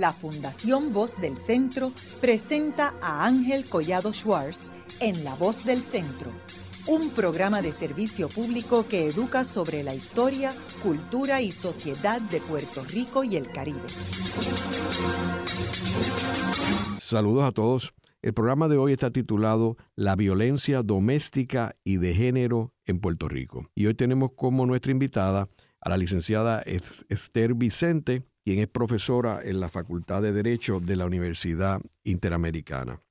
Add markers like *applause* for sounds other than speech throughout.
la Fundación Voz del Centro presenta a Ángel Collado Schwartz en La Voz del Centro, un programa de servicio público que educa sobre la historia, cultura y sociedad de Puerto Rico y el Caribe. Saludos a todos. El programa de hoy está titulado La violencia doméstica y de género en Puerto Rico. Y hoy tenemos como nuestra invitada a la licenciada Esther Vicente, quien es profesora en la Facultad de Derecho de la Universidad Interamericana.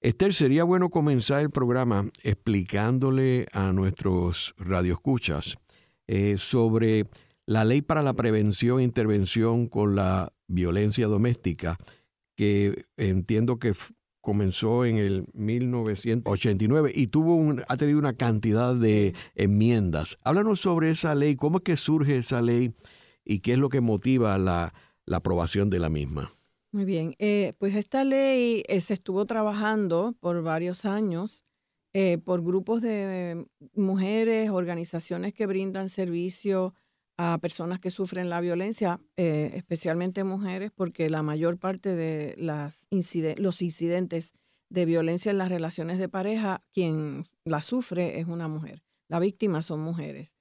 Esther, sería bueno comenzar el programa explicándole a nuestros radioescuchas eh, sobre la ley para la prevención e intervención con la violencia doméstica, que entiendo que comenzó en el 1989 y tuvo un, ha tenido una cantidad de enmiendas. Háblanos sobre esa ley, cómo es que surge esa ley y qué es lo que motiva la, aprobación de la misma. Muy bien, eh, pues esta ley eh, se estuvo trabajando por varios años eh, por grupos de mujeres, organizaciones que brindan servicio a personas que sufren la violencia, especialmente mujeres, porque la mayor parte de las los incidentes de violencia en las relaciones de pareja, quien la sufre es una mujer. La víctima son mujeres.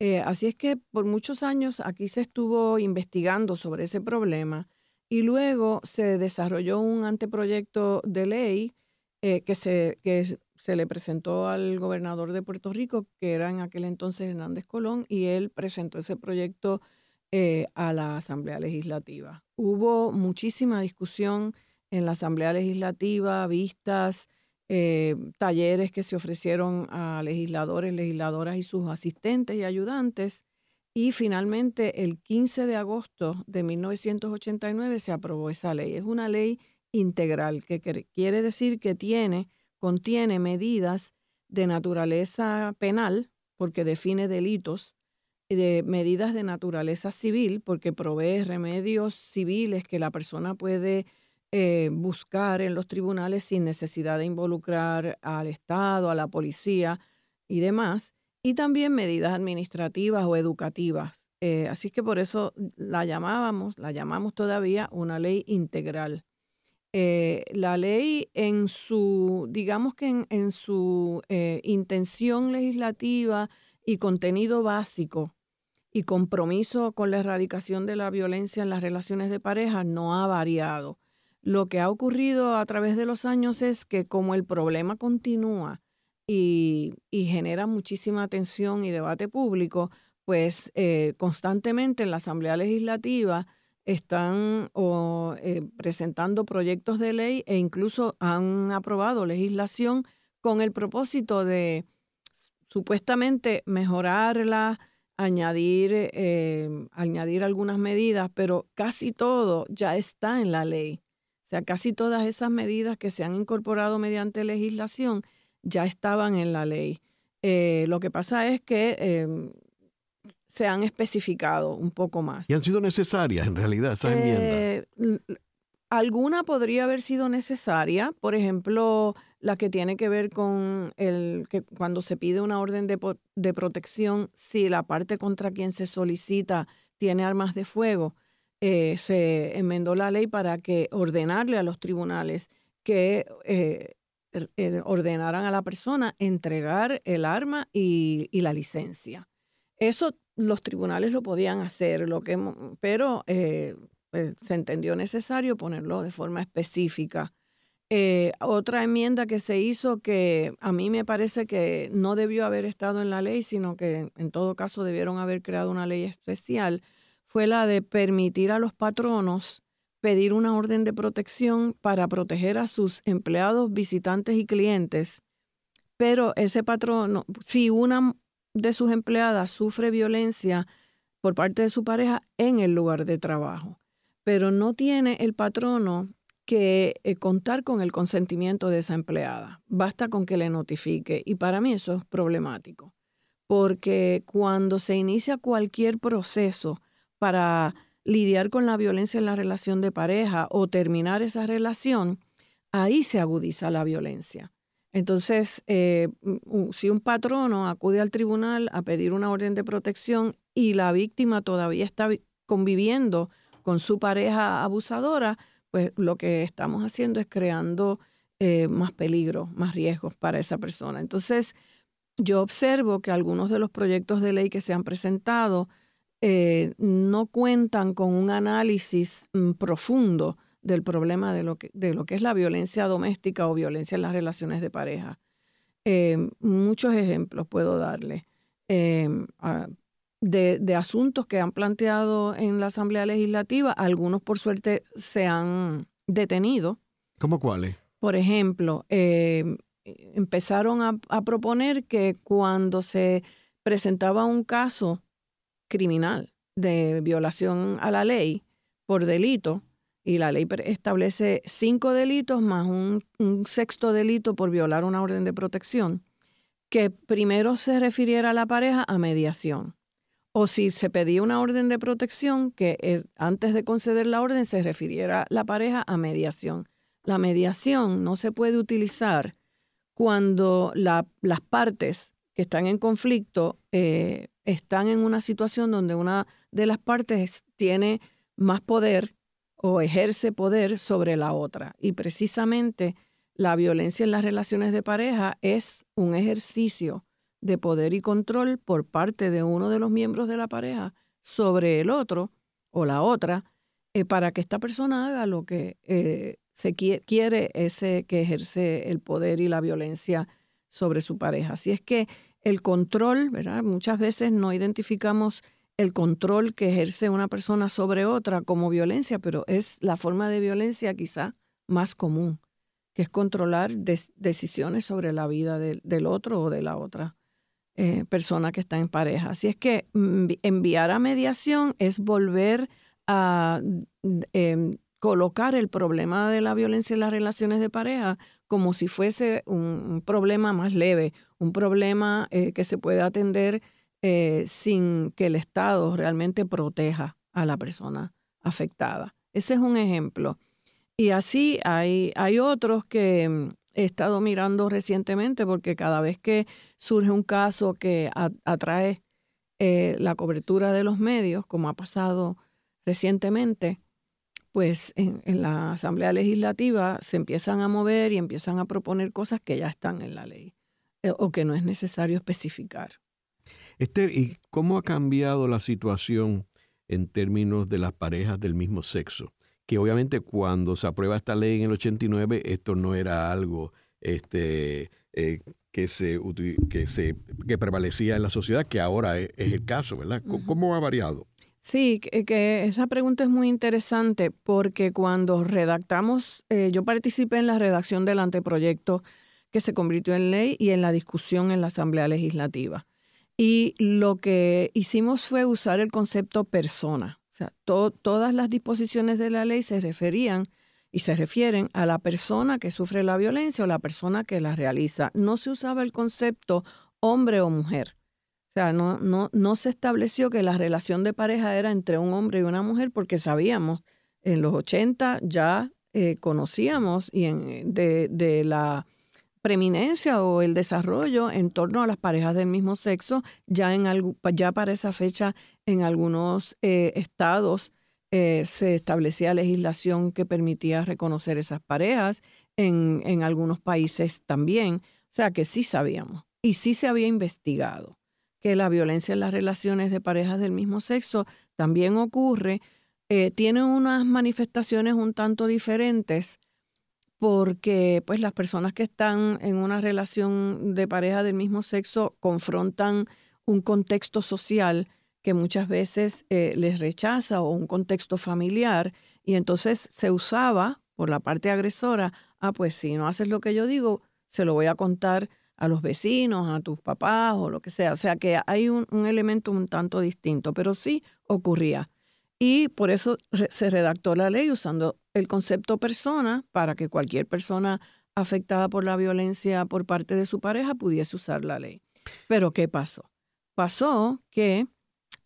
Eh, así es que por muchos años aquí se estuvo investigando sobre ese problema y luego se desarrolló un anteproyecto de ley eh, que, se, que se le presentó al gobernador de Puerto Rico, que era en aquel entonces Hernández Colón, y él presentó ese proyecto eh, a la Asamblea Legislativa. Hubo muchísima discusión en la Asamblea Legislativa, vistas, eh, talleres que se ofrecieron a legisladores, legisladoras y sus asistentes y ayudantes. Y finalmente, el 15 de agosto de 1989 se aprobó esa ley. Es una ley integral, que quiere decir que tiene, contiene medidas de naturaleza penal, porque define delitos, de medidas de naturaleza civil, porque provee remedios civiles que la persona puede eh, buscar en los tribunales sin necesidad de involucrar al Estado, a la policía y demás, y también medidas administrativas o educativas. Eh, así que por eso la llamábamos, la llamamos todavía una ley integral. Eh, la ley en su, digamos que en, en su intención legislativa y contenido básico y compromiso con la erradicación de la violencia en las relaciones de pareja no ha variado. Lo que ha ocurrido a través de los años es que como el problema continúa y, genera muchísima atención y debate público, pues eh, constantemente en la Asamblea Legislativa están eh, presentando proyectos de ley e incluso han aprobado legislación con el propósito de supuestamente mejorarla, añadir, eh, añadir algunas medidas, pero casi todo ya está en la ley. O sea, casi todas esas medidas que se han incorporado mediante legislación ya estaban en la ley. Eh, lo que pasa es que em, se han especificado un poco más. Y han sido necesarias en realidad esas eh, enmiendas. Alguna podría haber sido necesaria, por ejemplo, la que tiene que ver con el que cuando se pide una orden de, de protección, si la parte contra quien se solicita tiene armas de fuego, eh, se enmendó la ley para que ordenarle a los tribunales que eh, eh, ordenaran a la persona entregar el arma y, la licencia. Eso los tribunales lo podían hacer, lo que, pero se entendió necesario ponerlo de forma específica. otra enmienda que se hizo que a mí me parece que no debió haber estado en la ley, sino que en todo caso debieron haber creado una ley especial, fue la de permitir a los patronos pedir una orden de protección para proteger a sus empleados, visitantes y clientes. Pero ese patrono, si una de sus empleadas sufre violencia por parte de su pareja en el lugar de trabajo, pero no tiene el patrono que eh, contar con el consentimiento de esa empleada. Basta con que le notifique. Y para mí eso es problemático, porque cuando se inicia cualquier proceso para lidiar con la violencia en la relación de pareja o terminar esa relación, ahí se agudiza la violencia. Entonces, eh, si un patrono acude al tribunal a pedir una orden de protección y la víctima todavía está conviviendo con su pareja abusadora, pues lo que estamos haciendo es creando eh, más peligro, más riesgos para esa persona. Entonces, yo observo que algunos de los proyectos de ley que se han presentado eh, no cuentan con un análisis mm, profundo del problema de lo, que, de lo que es la violencia doméstica o violencia en las relaciones de pareja. Eh, muchos ejemplos puedo darle de, de, asuntos que han planteado en la Asamblea Legislativa. Algunos, por suerte, se han detenido. ¿Cómo cuáles? Por ejemplo, eh, empezaron a, proponer que cuando se presentaba un caso criminal de violación a la ley por delito, y la ley establece cinco delitos más un, sexto delito por violar una orden de protección, que primero se refiriera a la pareja a mediación. O si se pedía una orden de protección, que es, antes de conceder la orden se refiriera la pareja a mediación. La mediación no se puede utilizar cuando las partes que están en conflicto eh, están en una situación donde una de las partes tiene más poder o ejerce poder sobre la otra. Y precisamente la violencia en las relaciones de pareja es un ejercicio de poder y control por parte de uno de los miembros de la pareja sobre el otro o la otra eh, para que esta persona haga lo que eh, se quiere ese que ejerce el poder y la violencia sobre su pareja. Así es que el control. Muchas veces no identificamos el control que ejerce una persona sobre otra como violencia, pero es la forma de violencia quizá más común, que es controlar decisiones sobre la vida del otro o de la otra eh, persona que está en pareja. Así es que mm, enviar a mediación es volver a em, colocar el problema de la violencia en las relaciones de pareja como si fuese un, problema más leve, un problema eh, que se puede atender eh, sin que el Estado realmente proteja a la persona afectada. Ese es un ejemplo. Y así hay, hay otros que mm, he estado mirando recientemente porque cada vez que surge un caso que atrae eh, la cobertura de los medios, como ha pasado recientemente, pues en, la Asamblea Legislativa se empiezan a mover y empiezan a proponer cosas que ya están en la ley eh, o que no es necesario especificar. Esther, ¿y cómo ha cambiado la situación en términos de las parejas del mismo sexo? Que obviamente cuando se aprueba esta ley en el 89, esto no era algo este, eh, que, se, que, se, que prevalecía en la sociedad, que ahora es, el caso, ¿verdad? ¿Cómo ha variado? Sí, que, esa pregunta es muy interesante porque cuando redactamos, eh, yo participé en la redacción del anteproyecto que se convirtió en ley y en la discusión en la Asamblea Legislativa. Y lo que hicimos fue usar el concepto persona. O sea, todas las disposiciones de la ley se referían y se refieren a la persona que sufre la violencia o la persona que la realiza. No se usaba el concepto hombre o mujer. O sea, no, no, no se estableció que la relación de pareja era entre un hombre y una mujer porque sabíamos, en los 80 ya eh, conocíamos y en, de, de, la preeminencia o el desarrollo en torno a las parejas del mismo sexo, ya, en algo, ya para esa fecha en algunos eh, estados eh, se establecía legislación que permitía reconocer esas parejas, en, en algunos países también, o sea que sí sabíamos y sí se había investigado que la violencia en las relaciones de parejas del mismo sexo también ocurre, eh, tiene unas manifestaciones un tanto diferentes porque pues las personas que están en una relación de pareja del mismo sexo confrontan un contexto social que muchas veces eh, les rechaza o un contexto familiar y entonces se usaba por la parte agresora, ah pues si no haces lo que yo digo, se lo voy a contar a los vecinos, a tus papás o lo que sea. O sea que hay un, elemento un tanto distinto, pero sí ocurría. Y por eso se redactó la ley usando el concepto persona para que cualquier persona afectada por la violencia por parte de su pareja pudiese usar la ley. Pero ¿qué pasó? Pasó que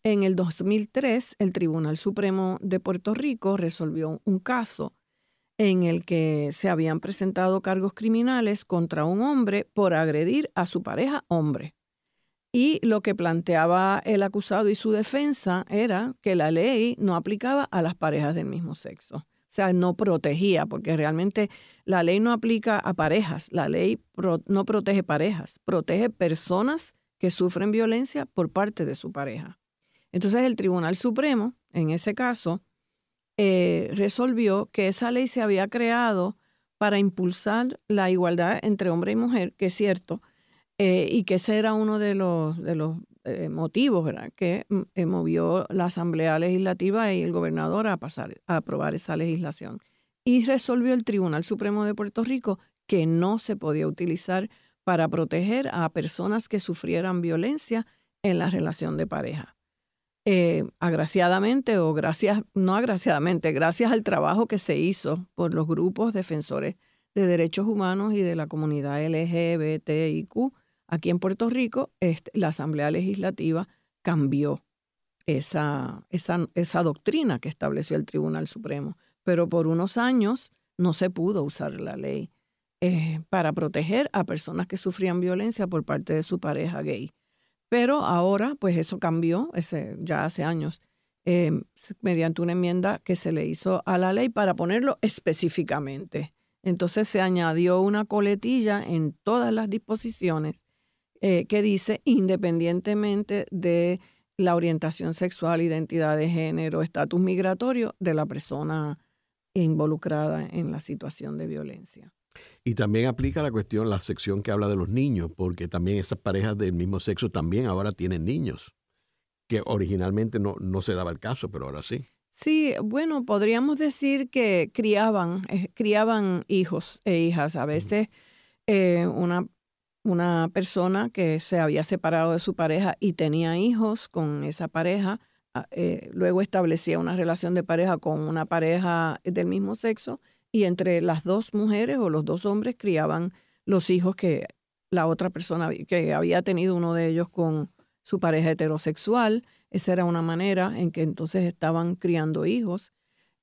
en el 2003 el Tribunal Supremo de Puerto Rico resolvió un caso en el que se habían presentado cargos criminales contra un hombre por agredir a su pareja hombre. Y lo que planteaba el acusado y su defensa era que la ley no aplicaba a las parejas del mismo sexo. O sea, no protegía, porque realmente la ley no aplica a parejas, la ley no protege parejas, protege personas que sufren violencia por parte de su pareja. Entonces el Tribunal Supremo, en ese caso, eh, resolvió que esa ley se había creado para impulsar la igualdad entre hombre y mujer, que es cierto, eh, y que ese era uno de los, de los eh, motivos que mm, movió la Asamblea Legislativa y el gobernador a, pasar, a aprobar esa legislación. Y resolvió el Tribunal Supremo de Puerto Rico que no se podía utilizar para proteger a personas que sufrieran violencia en la relación de pareja. Eh, agraciadamente o gracias, no agraciadamente, gracias al trabajo que se hizo por los grupos defensores de derechos humanos y de la comunidad LGBTIQ aquí en Puerto Rico, este, la Asamblea Legislativa cambió esa, esa, doctrina que estableció el Tribunal Supremo, pero por unos años no se pudo usar la ley eh, para proteger a personas que sufrían violencia por parte de su pareja gay. Pero ahora, pues eso cambió, ya hace años, em, mediante una enmienda que se le hizo a la ley para ponerlo específicamente. Entonces se añadió una coletilla en todas las disposiciones eh, que dice, independientemente de la orientación sexual, identidad de género, estatus migratorio de la persona involucrada en la situación de violencia. Y también aplica la cuestión, la sección que habla de los niños, porque también esas parejas del mismo sexo también ahora tienen niños, que originalmente no, no se daba el caso, pero ahora sí. Sí, bueno, podríamos decir que criaban, eh, criaban hijos e hijas. A veces eh, una, una persona que se había separado de su pareja y tenía hijos con esa pareja, ah, eh, luego establecía una relación de pareja con una pareja del mismo sexo y entre las dos mujeres o los dos hombres criaban los hijos que la otra persona que había tenido uno de ellos con su pareja heterosexual. Esa era una manera en que entonces estaban criando hijos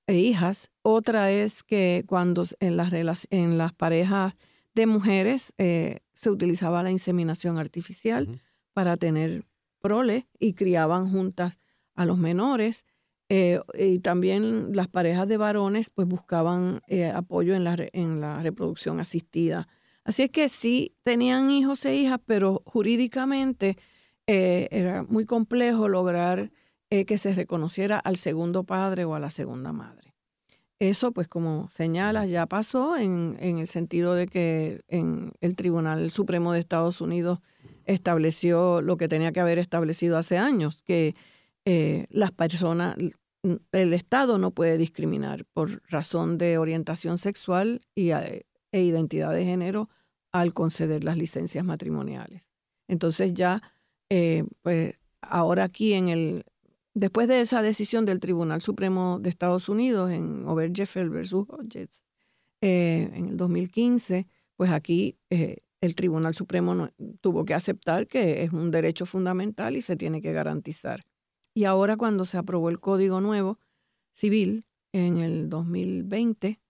e hijas. Otra es que cuando en las, en las parejas de mujeres eh, se utilizaba la inseminación artificial para tener prole y criaban juntas a los menores. Eh, y también las parejas de varones pues buscaban eh, apoyo en la, en la reproducción asistida. Así es que sí tenían hijos e hijas, pero jurídicamente eh, era muy complejo lograr que se reconociera al segundo padre o a la segunda madre. Eso, pues como señalas, ya pasó en, en el sentido de que en el Tribunal Supremo de Estados Unidos estableció lo que tenía que haber establecido hace años, que las personas, el Estado no puede discriminar por razón de orientación sexual y, e identidad de género al conceder las licencias matrimoniales. Entonces ya, eh, pues ahora aquí en el, después de esa decisión del Tribunal Supremo de Estados Unidos en Obergefell versus Hodges eh, en el 2015, pues aquí eh, el Tribunal Supremo tuvo que aceptar que es un derecho fundamental y se tiene que garantizar. Y ahora cuando se aprobó el Código Nuevo Civil en el 2020,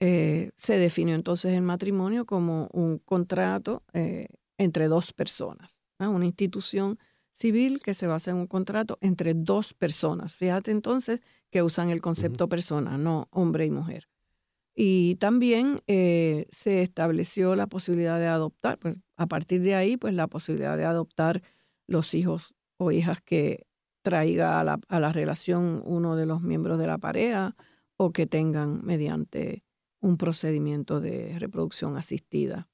eh, se definió entonces el matrimonio como un contrato eh, entre dos personas, una institución civil que se basa en un contrato entre dos personas. Fíjate entonces que usan el concepto persona, no hombre y mujer. Y también eh, se estableció la posibilidad de adoptar, pues a partir de ahí, pues la posibilidad de adoptar los hijos o hijas que traiga a la, a la relación uno de los miembros de la pareja o que tengan mediante un procedimiento de reproducción asistida.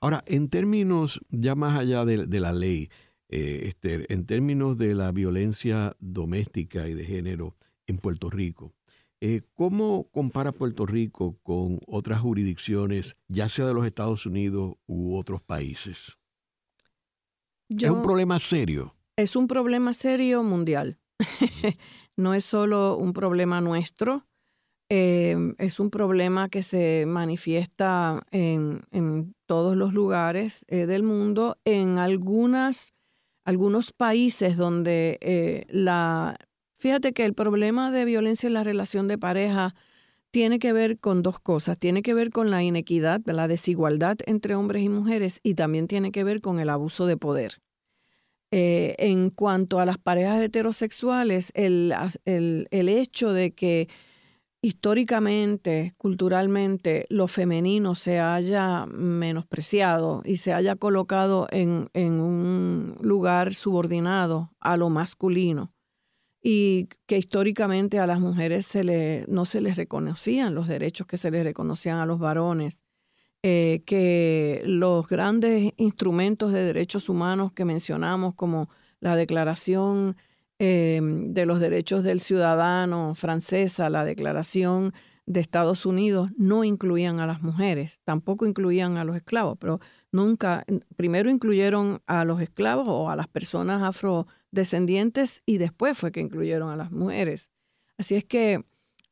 Ahora, en términos ya más allá de, la ley, eh, en términos de la violencia doméstica y de género en Puerto Rico, eh, ¿cómo compara Puerto Rico con otras jurisdicciones, ya sea de los Estados Unidos u otros países? ¿Es un problema serio? Es un problema serio mundial. *laughs* no es solo un problema nuestro, em, es un problema que se manifiesta en, todos los lugares eh, del mundo, en algunas, algunos países donde eh, la... Fíjate que el problema de violencia en la relación de pareja tiene que ver con dos cosas. Tiene que ver con la inequidad, la desigualdad entre hombres y mujeres y también tiene que ver con el abuso de poder. Eh, en cuanto a las parejas heterosexuales, el, el, el hecho de que históricamente, culturalmente, lo femenino se haya menospreciado y se haya colocado en, en, un lugar subordinado a lo masculino y que históricamente a las mujeres se le, no se les reconocían los derechos que se les reconocían a los varones, eh, que los grandes instrumentos de derechos humanos que mencionamos como la Declaración Em, de los Derechos del Ciudadano francesa, la Declaración de Estados Unidos, no incluían a las mujeres, tampoco incluían a los esclavos, pero nunca, primero incluyeron a los esclavos o a las personas afrodescendientes y después fue que incluyeron a las mujeres. Así es que...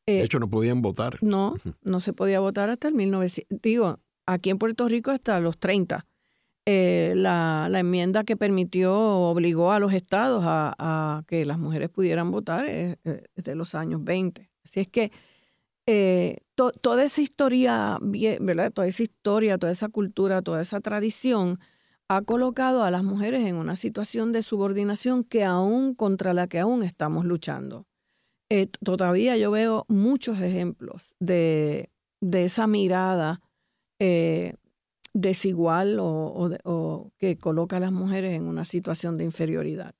Eh, de hecho, no podían votar. No, no se podía votar hasta el 1900. Digo, aquí en Puerto Rico hasta los 30. Eh, la, enmienda que permitió, obligó a los estados a, que las mujeres pudieran votar es, de los años 20. Así es que eh, toda esa historia, ¿verdad? Toda esa historia, toda esa cultura, toda esa tradición ha colocado a las mujeres en una situación de subordinación que aún contra la que aún estamos luchando. Eh, todavía yo veo muchos ejemplos de, de esa mirada desigual o, que coloca a las mujeres en una situación de inferioridad.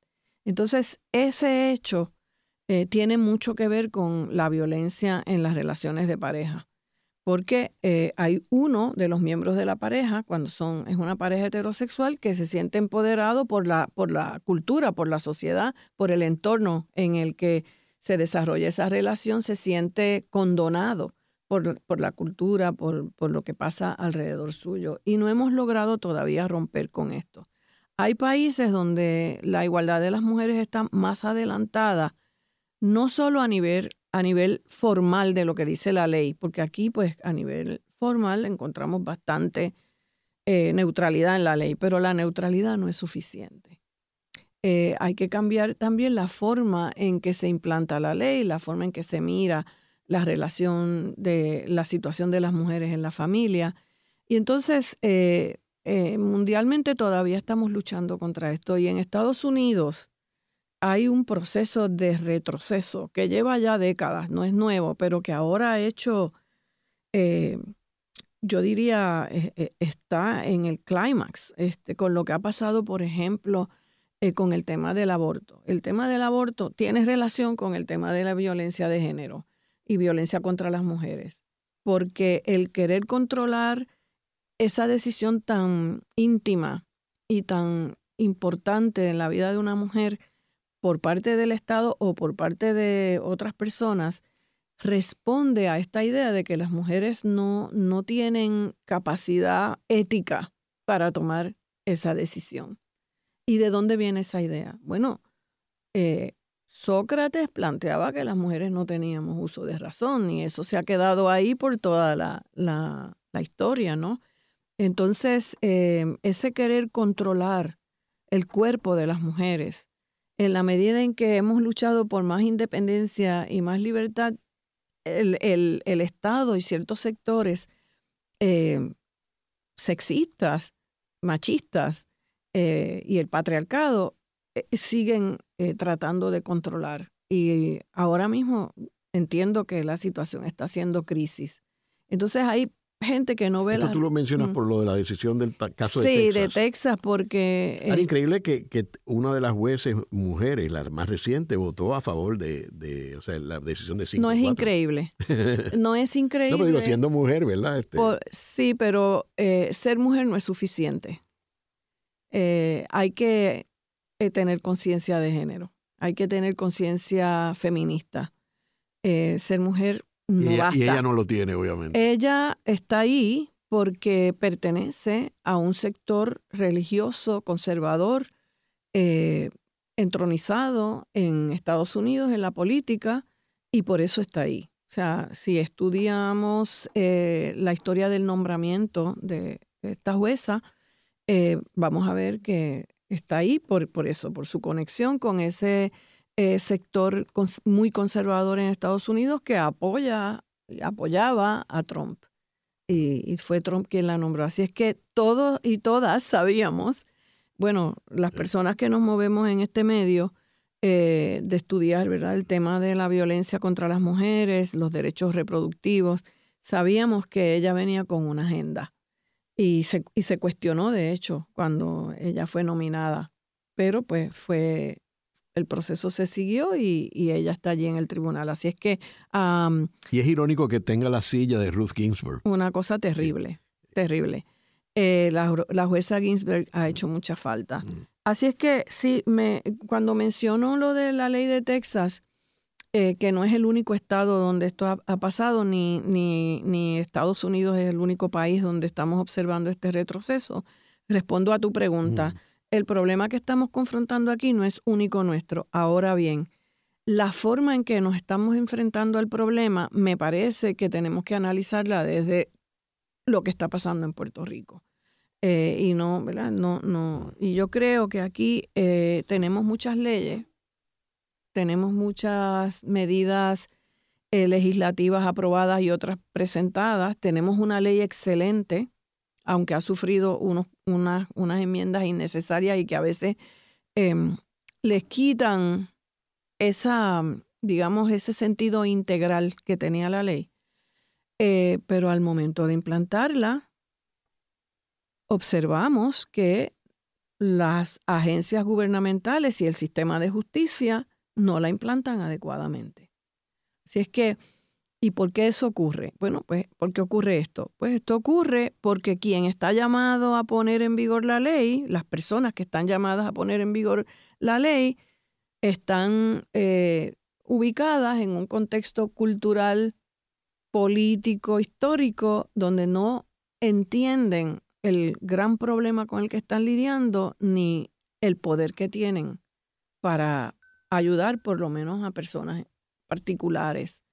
Entonces, ese hecho eh, tiene mucho que ver con la violencia en las relaciones de pareja, porque eh, hay uno de los miembros de la pareja, cuando son, es una pareja heterosexual, que se siente empoderado por la, por la cultura, por la sociedad, por el entorno en el que se desarrolla esa relación, se siente condonado por, la cultura, por, por lo que pasa alrededor suyo. Y no hemos logrado todavía romper con esto. Hay países donde la igualdad de las mujeres está más adelantada, no solo a nivel, a nivel formal de lo que dice la ley, porque aquí pues a nivel formal encontramos bastante eh, neutralidad en la ley, pero la neutralidad no es suficiente. Eh, hay que cambiar también la forma en que se implanta la ley, la forma en que se mira la relación de la situación de las mujeres en la familia. Y entonces, eh, eh, mundialmente todavía estamos luchando contra esto. Y en Estados Unidos hay un proceso de retroceso que lleva ya décadas, no es nuevo, pero que ahora ha hecho, eh, yo diría, está en el clímax, este, con lo que ha pasado, por ejemplo, con el tema del aborto. El tema del aborto tiene relación con el tema de la violencia de género y violencia contra las mujeres, porque el querer controlar esa decisión tan íntima y tan importante en la vida de una mujer por parte del Estado o por parte de otras personas, responde a esta idea de que las mujeres no, no tienen capacidad ética para tomar esa decisión. ¿Y de dónde viene esa idea? Bueno, eh, Sócrates planteaba que las mujeres no teníamos uso de razón y eso se ha quedado ahí por toda la, la, historia, ¿no? Entonces, em, ese querer controlar el cuerpo de las mujeres, en la medida en que hemos luchado por más independencia y más libertad, el, el, Estado y ciertos sectores em, sexistas, machistas eh, y el patriarcado eh, siguen eh, tratando de controlar. Y ahora mismo entiendo que la situación está siendo crisis. Entonces hay gente que no ve Esto tú lo mencionas por lo de la decisión del caso de Texas. Sí, de Texas, porque... Es increíble que, que, una de las jueces mujeres, la más reciente, votó a favor de, de o sea, la decisión de 5 No es increíble. *laughs* No es increíble. no, pero digo, siendo mujer, ¿verdad? Este... sí, pero eh, ser mujer no es suficiente. hay que eh, tener conciencia de género, hay que tener conciencia feminista. Eh, ser mujer no y ella, basta. Y ella no lo tiene, obviamente. Ella está ahí porque pertenece a un sector religioso, conservador, eh, entronizado en Estados Unidos, en la política, y por eso está ahí. O sea, si estudiamos la historia del nombramiento de esta jueza, vamos a ver que está ahí por, por eso, por su conexión con ese eh, sector muy conservador en Estados Unidos que apoya, apoyaba a Trump. Y, fue Trump quien la nombró. Así es que todos y todas sabíamos bueno, las personas que nos movemos en este medio, eh, de estudiar, ¿verdad? El tema de la violencia contra las mujeres, los derechos reproductivos, sabíamos que ella venía con una agenda y se, y se cuestionó, de hecho, cuando ella fue nominada, pero pues fue, el proceso se siguió y, ella está allí en el tribunal. Así es que... y es irónico que tenga la silla de Ruth Ginsburg. Una cosa terrible, terrible. Eh, la, la, jueza Ginsburg ha hecho mucha falta. Mm. Así es que sí, me, cuando menciono lo de la ley de Texas, eh, que no es el único estado donde esto ha, pasado, ni, ni, ni, Estados Unidos es el único país donde estamos observando este retroceso, respondo a tu pregunta. El problema que estamos confrontando aquí no es único nuestro. Ahora bien, la forma en que nos estamos enfrentando al problema me parece que tenemos que analizarla desde lo que está pasando en Puerto Rico. Eh, y no, ¿verdad? No, no. Y yo creo que aquí eh, tenemos muchas leyes, tenemos muchas medidas eh, legislativas aprobadas y otras presentadas. Tenemos una ley excelente, aunque ha sufrido unos, unas, unas enmiendas innecesarias y que a veces em, les quitan esa, digamos, ese sentido integral que tenía la ley. pero al momento de implantarla, observamos que las agencias gubernamentales y el sistema de justicia no la implantan adecuadamente. Así es que, ¿y por qué eso ocurre? Bueno, pues, ¿por qué ocurre esto? Pues esto ocurre porque quien está llamado a poner en vigor la ley, las personas que están llamadas a poner en vigor la ley, están eh, ubicadas en un contexto cultural, político, histórico, donde no entienden el gran problema con el que están lidiando ni el poder que tienen para ayudar por lo menos a personas particulares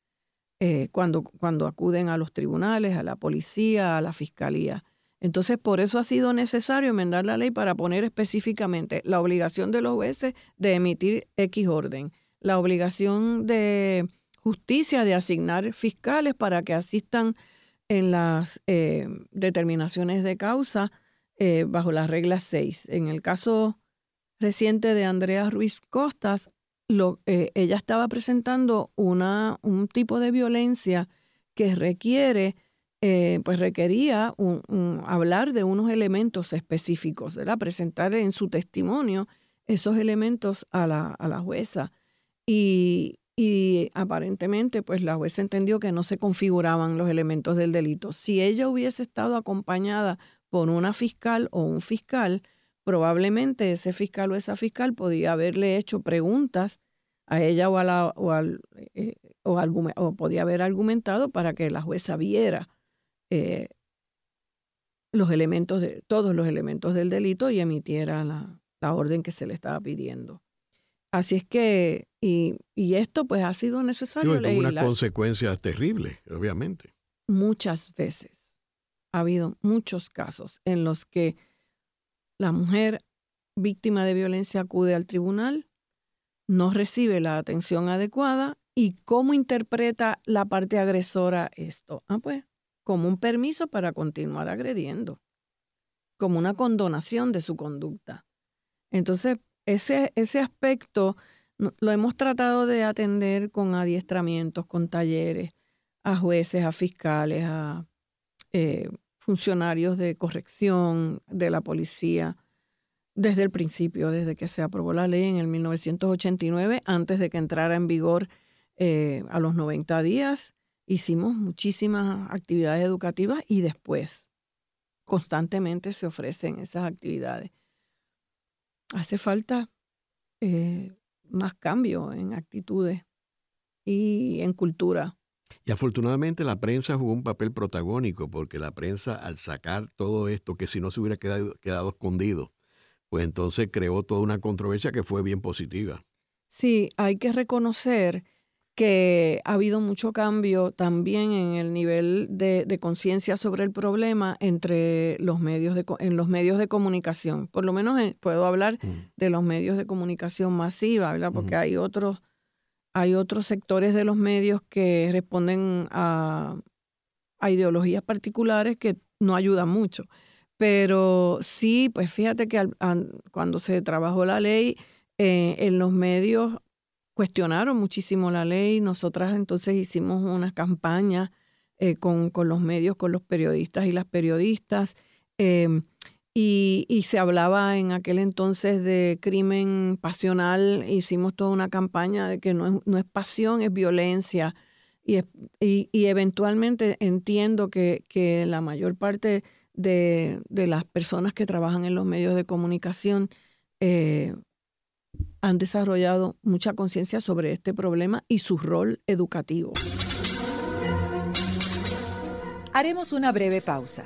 eh, cuando, cuando acuden a los tribunales, a la policía, a la fiscalía. Entonces, por eso ha sido necesario enmendar la ley para poner específicamente la obligación de los jueces de emitir X orden, la obligación de justicia de asignar fiscales para que asistan en las eh, determinaciones de causa eh, bajo la regla 6. En el caso reciente de Andrea Ruiz Costas, eh, ella estaba presentando una, un tipo de violencia que requiere, pues requería hablar de unos elementos específicos, ¿verdad? presentar en su testimonio esos elementos a la, a la jueza. Y, y aparentemente pues la jueza entendió que no se configuraban los elementos del delito. Si ella hubiese estado acompañada por una fiscal o un fiscal, probablemente ese fiscal o esa fiscal podía haberle hecho preguntas a ella o, a la, o, al, eh, o, podía haber argumentado para que la jueza viera eh, los elementos de, todos los elementos del delito y emitiera la, la orden que se le estaba pidiendo. Así es que, y, esto pues ha sido necesario sí, legislar. una consecuencia terrible, obviamente. Muchas veces ha habido muchos casos en los que la mujer víctima de violencia acude al tribunal, no recibe la atención adecuada y cómo interpreta la parte agresora esto. Ah, pues, como un permiso para continuar agrediendo, como una condonación de su conducta. Entonces, ese, ese aspecto lo hemos tratado de atender con adiestramientos, con talleres, a jueces, a fiscales, a eh, funcionarios de corrección de la policía, desde el principio, desde que se aprobó la ley en el 1989, antes de que entrara en vigor eh, a los 90 días, hicimos muchísimas actividades educativas y después constantemente se ofrecen esas actividades hace falta eh, más cambio en actitudes y en cultura. Y afortunadamente la prensa jugó un papel protagónico, porque la prensa al sacar todo esto, que si no se hubiera quedado, quedado escondido, pues entonces creó toda una controversia que fue bien positiva. Sí, hay que reconocer que ha habido mucho cambio también en el nivel de, conciencia sobre el problema entre los medios de, en los medios de comunicación. Por lo menos puedo hablar mm. de los medios de comunicación masiva, ¿verdad? Porque hay otros hay otros sectores de los medios que responden a, a ideologías particulares que no ayudan mucho. Pero sí, pues fíjate que cuando se trabajó la ley, eh, en los medios cuestionaron muchísimo la ley. Nosotras entonces hicimos una campaña eh, con, con, los medios, con los periodistas y las periodistas. Em, y, se hablaba en aquel entonces de crimen pasional. Hicimos toda una campaña de que no es, no es pasión, es violencia. Y, y, y eventualmente entiendo que, que la mayor parte de, de, las personas que trabajan en los medios de comunicación eh, han desarrollado mucha conciencia sobre este problema y su rol educativo. Haremos una breve pausa,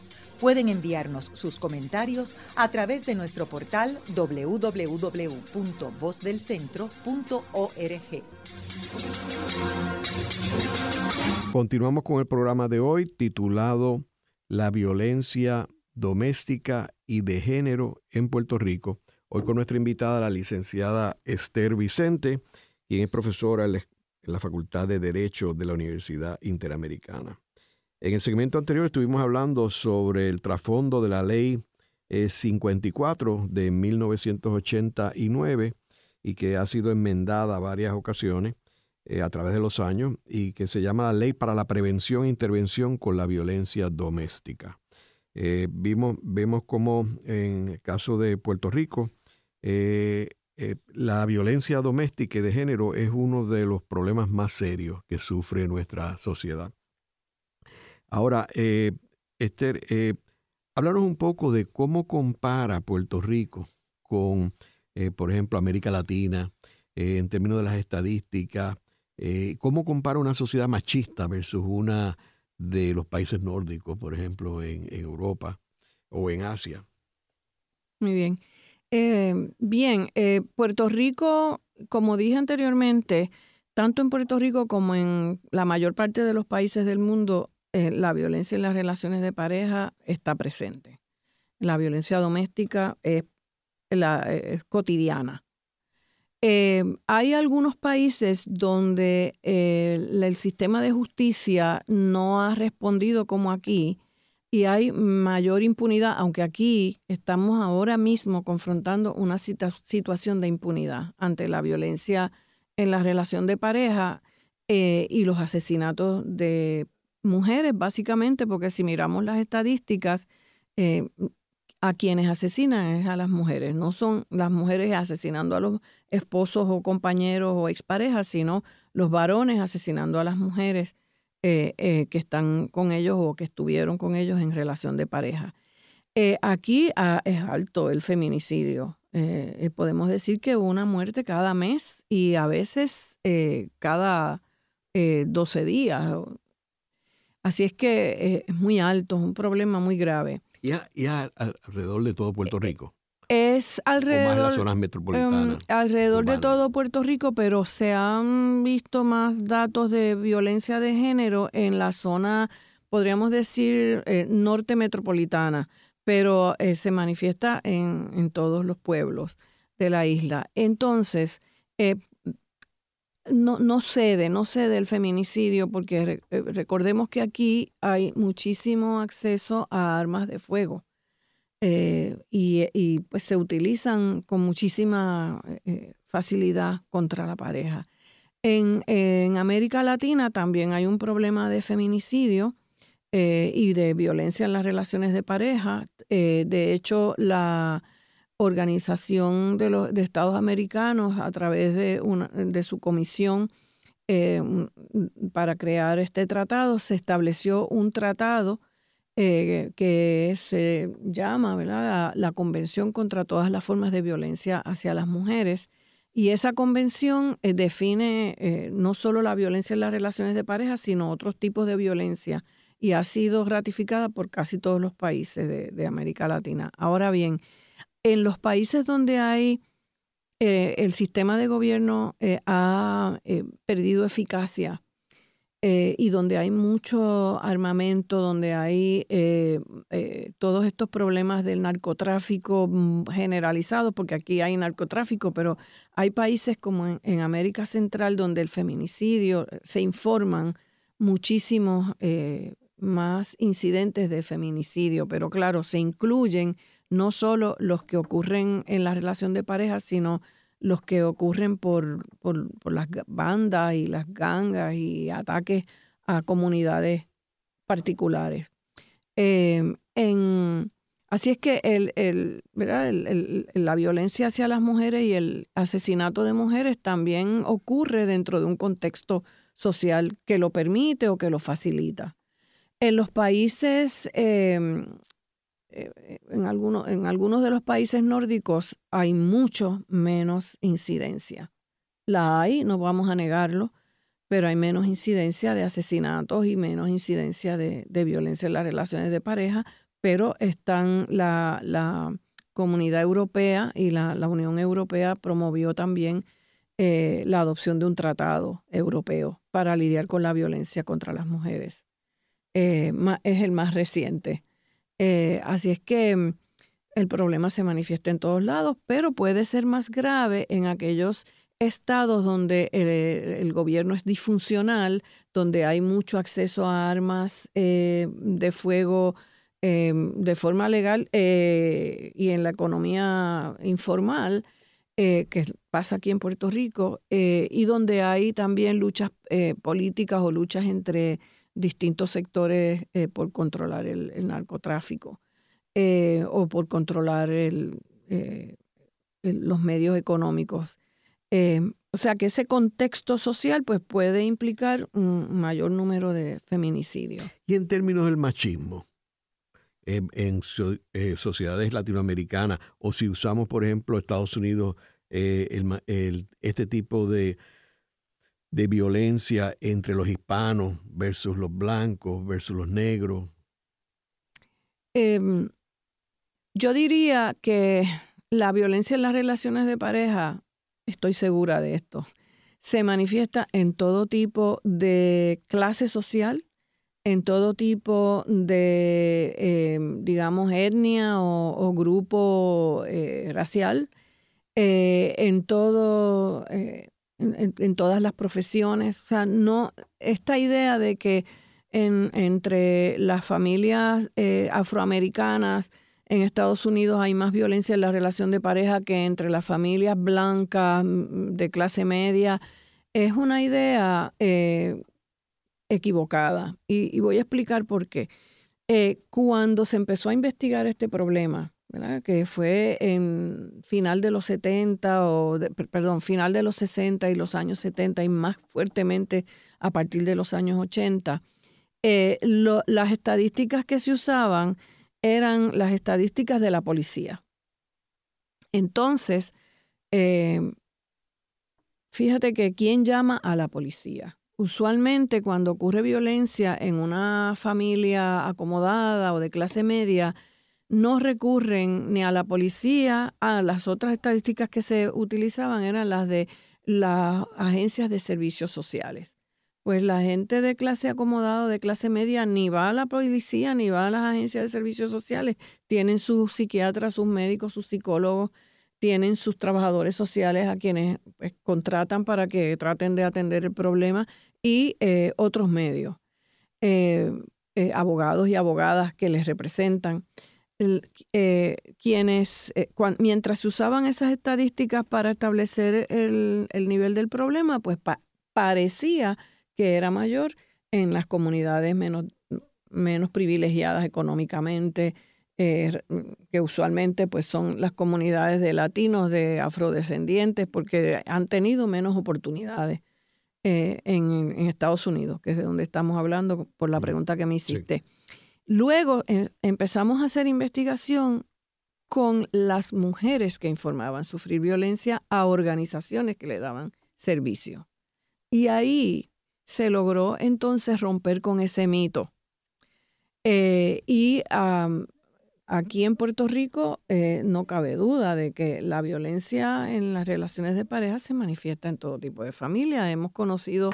Pueden enviarnos sus comentarios a través de nuestro portal www.vozdelcentro.org. Continuamos con el programa de hoy titulado La violencia doméstica y de género en Puerto Rico. Hoy con nuestra invitada, la licenciada Esther Vicente, quien es profesora en la Facultad de Derecho de la Universidad Interamericana. En el segmento anterior estuvimos hablando sobre el trasfondo de la ley 54 eh, de 1989 y que ha sido enmendada varias ocasiones eh, a través de los años y que se llama la Ley para la Prevención e Intervención con la Violencia Doméstica. Eh, vimos, vemos como en el caso de Puerto Rico, la violencia doméstica y de género es uno de los problemas más serios que sufre nuestra sociedad. Ahora, eh, Esther, eh, háblanos un poco de cómo compara Puerto Rico con, eh, por ejemplo, América Latina, en términos de las estadísticas, cómo compara una sociedad machista versus una de los países nórdicos, por ejemplo, en Europa o en Asia. Muy bien. Eh, bien, eh, Puerto Rico, como dije anteriormente, tanto en Puerto Rico como en la mayor parte de los países del mundo, eh, la violencia en las relaciones de pareja está presente. La violencia doméstica es, es cotidiana. hay algunos países donde el sistema de justicia no ha respondido como aquí y hay mayor impunidad, aunque aquí estamos ahora mismo confrontando una situación de impunidad ante la violencia en la relación de pareja eh, y los asesinatos de mujeres, básicamente, porque si miramos las estadísticas, eh, a quienes asesinan es a las mujeres, no son las mujeres asesinando a los esposos o compañeros o exparejas, sino los varones asesinando a las mujeres eh, eh, que están con ellos o que estuvieron con ellos en relación de pareja. Aquí ah, es alto el feminicidio. podemos decir que una muerte cada mes y a veces cada 12 días. Así es que es muy alto, es un problema muy grave. ¿Y, alrededor de todo Puerto Rico? Es alrededor, las zonas metropolitanas. Em, alrededor de todo Puerto Rico, pero se han visto más datos de violencia de género en la zona, podríamos decir, eh, norte metropolitana, pero eh, se manifiesta en, en, todos los pueblos de la isla. Entonces, eh, no, no cede, no cede el feminicidio, porque recordemos que aquí hay muchísimo acceso a armas de fuego. Eh, y, pues se utilizan con muchísima eh, facilidad contra la pareja. En, América Latina también hay un problema de feminicidio eh, y de violencia en las relaciones de pareja. de hecho, la Organización de los de Estados Americanos, a través de, una, de su comisión para crear este tratado, se estableció un tratado eh, que se llama. La, Convención contra todas las formas de violencia hacia las mujeres. Y esa convención eh, define eh, no solo la violencia en las relaciones de pareja, sino otros tipos de violencia y ha sido ratificada por casi todos los países de, América Latina. Ahora bien, en los países donde hay el sistema de gobierno ha perdido eficacia eh, y donde hay mucho armamento, donde hay eh, eh, todos estos problemas del narcotráfico mm, generalizado, porque aquí hay narcotráfico, pero hay países como en, América Central donde el feminicidio se informan muchísimos más incidentes de feminicidio, pero claro, se incluyen no solo los que ocurren en la relación de pareja, sino los que ocurren por, por, las bandas y las gangas y ataques a comunidades particulares. Em, en, así es que el, el, la violencia hacia las mujeres y el asesinato de mujeres también ocurre dentro de un contexto social que lo permite o que lo facilita. En los países em, en, algunos, en algunos de los países nórdicos hay mucho menos incidencia. La hay, no vamos a negarlo, pero hay menos incidencia de asesinatos y menos incidencia de, violencia en las relaciones de pareja, pero están la, la comunidad europea y la, Unión Europea promovió también eh, la adopción de un tratado europeo para lidiar con la violencia contra las mujeres. Eh, es el más reciente. Eh, así es que mm, el problema se manifiesta en todos lados, pero puede ser más grave en aquellos estados donde el, gobierno es disfuncional, donde hay mucho acceso a armas eh, de fuego eh, de forma legal y en la economía informal, que pasa aquí en Puerto Rico, y donde hay también luchas políticas o luchas entre distintos sectores eh, por controlar el, narcotráfico eh, o por controlar eh, el, los medios económicos. o sea que ese contexto social pues, puede implicar un mayor número de feminicidios. Y en términos del machismo, en sociedades latinoamericanas, o si usamos, por ejemplo, Estados Unidos, este tipo de de violencia entre los hispanos versus los blancos versus los negros? Em, yo diría que la violencia en las relaciones de pareja, estoy segura de esto, se manifiesta en todo tipo de clase social, en todo tipo de, em, digamos, etnia o, grupo eh, racial, eh, en todo, en, todas las profesiones. O sea, no, esta idea de que entre las familias eh, afroamericanas en Estados Unidos hay más violencia en la relación de pareja que entre las familias blancas de clase media, es una idea eh, equivocada. Y, voy a explicar por qué. Eh, cuando se empezó a investigar este problema, que fue en final de los 70 o, perdón, final de los 60 y los años 70 y más fuertemente a partir de los años 80, eh, las estadísticas que se usaban eran las estadísticas de la policía. Entonces, eh, fíjate que ¿quién llama a la policía? Usualmente cuando ocurre violencia en una familia acomodada o de clase media, no recurren ni a la policía, a las otras estadísticas que se utilizaban eran las de las agencias de servicios sociales. Pues la gente de clase acomodada, de clase media, ni va a la policía, ni va a las agencias de servicios sociales. Tienen sus psiquiatras, sus médicos, sus psicólogos, tienen sus trabajadores sociales a quienes pues, contratan para que traten de atender el problema y eh, otros medios, eh, eh, abogados y abogadas que les representan. Eh, quienes, eh, mientras se usaban esas estadísticas para establecer el, nivel del problema, pues parecía que era mayor en las comunidades menos, menos privilegiadas económicamente, eh, que usualmente pues son las comunidades de latinos, de afrodescendientes, porque han tenido menos oportunidades en, Estados Unidos, que es de donde estamos hablando por la pregunta que me hiciste. Luego eh, empezamos a hacer investigación con las mujeres que informaban sufrir violencia a organizaciones que le daban servicio. Y ahí se logró entonces romper con ese mito. Eh, y aquí en Puerto Rico eh, no cabe duda de que la violencia en las relaciones de pareja se manifiesta en todo tipo de familias. Hemos conocido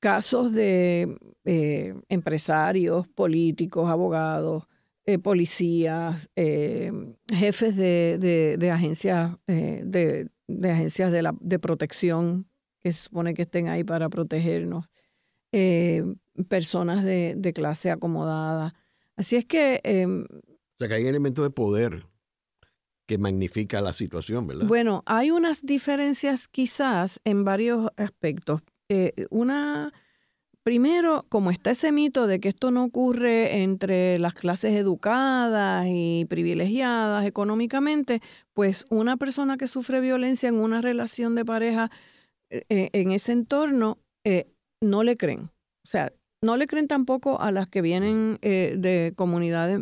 casos de eh, empresarios, políticos, abogados, eh, policías, jefes de, agencias, de, agencias de, la, de protección que se supone que estén ahí para protegernos, personas de, clase acomodada. Así es que em, o sea, que hay elementos de poder que magnifica la situación, ¿verdad? Bueno, hay unas diferencias quizás en varios aspectos. Eh, una, primero, como está ese mito de que esto no ocurre entre las clases educadas y privilegiadas económicamente, pues una persona que sufre violencia en una relación de pareja eh, eh, en ese entorno, no le creen. O sea, no le creen tampoco a las que vienen de comunidades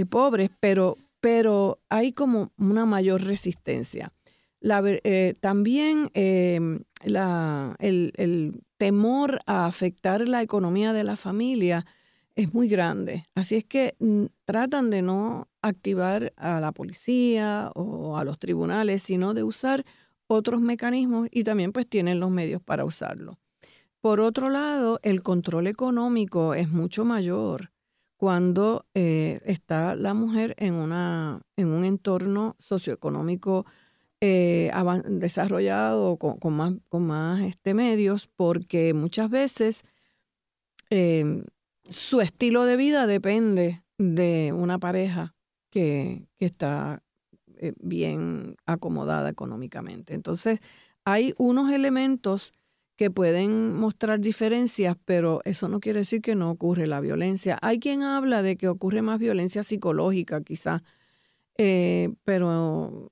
eh, pobres, pero, pero hay como una mayor resistencia. Eh, también em, el, temor a afectar la economía de la familia es muy grande. Así es que mm, tratan de no activar a la policía o a los tribunales, sino de usar otros mecanismos y también pues tienen los medios para usarlo. Por otro lado, el control económico es mucho mayor cuando eh, está la mujer en, una, en un entorno socioeconómico eh, desarrollado con, más, con más este, medios, porque muchas veces em, su estilo de vida depende de una pareja que, que está eh, bien acomodada económicamente. Entonces, hay unos elementos que pueden mostrar diferencias, pero eso no quiere decir que no ocurre la violencia. Hay quien habla de que ocurre más violencia psicológica, quizás, eh, pero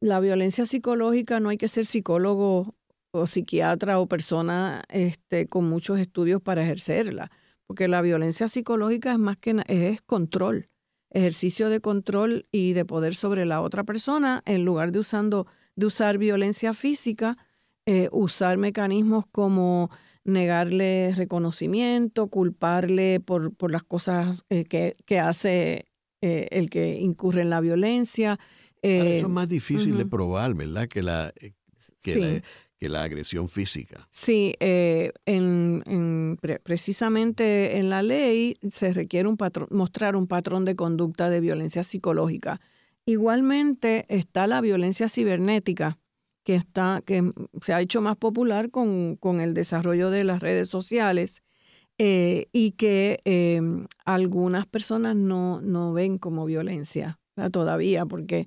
la violencia psicológica no hay que ser psicólogo o psiquiatra o persona este, con muchos estudios para ejercerla, porque la violencia psicológica es más que es control, ejercicio de control y de poder sobre la otra persona en lugar de usando de usar violencia física eh, usar mecanismos como negarle reconocimiento, culparle por, por las cosas eh, que, hace eh, el que incurre en la violencia. Eso es más difícil de probar, ¿verdad? Que la, que, la, agresión física. Sí, en, precisamente en la ley se requiere un mostrar un patrón de conducta de violencia psicológica. Igualmente está la violencia cibernética, que, está, que se ha hecho más popular con, el desarrollo de las redes sociales eh, y que em, algunas personas no, no, ven como violencia todavía porque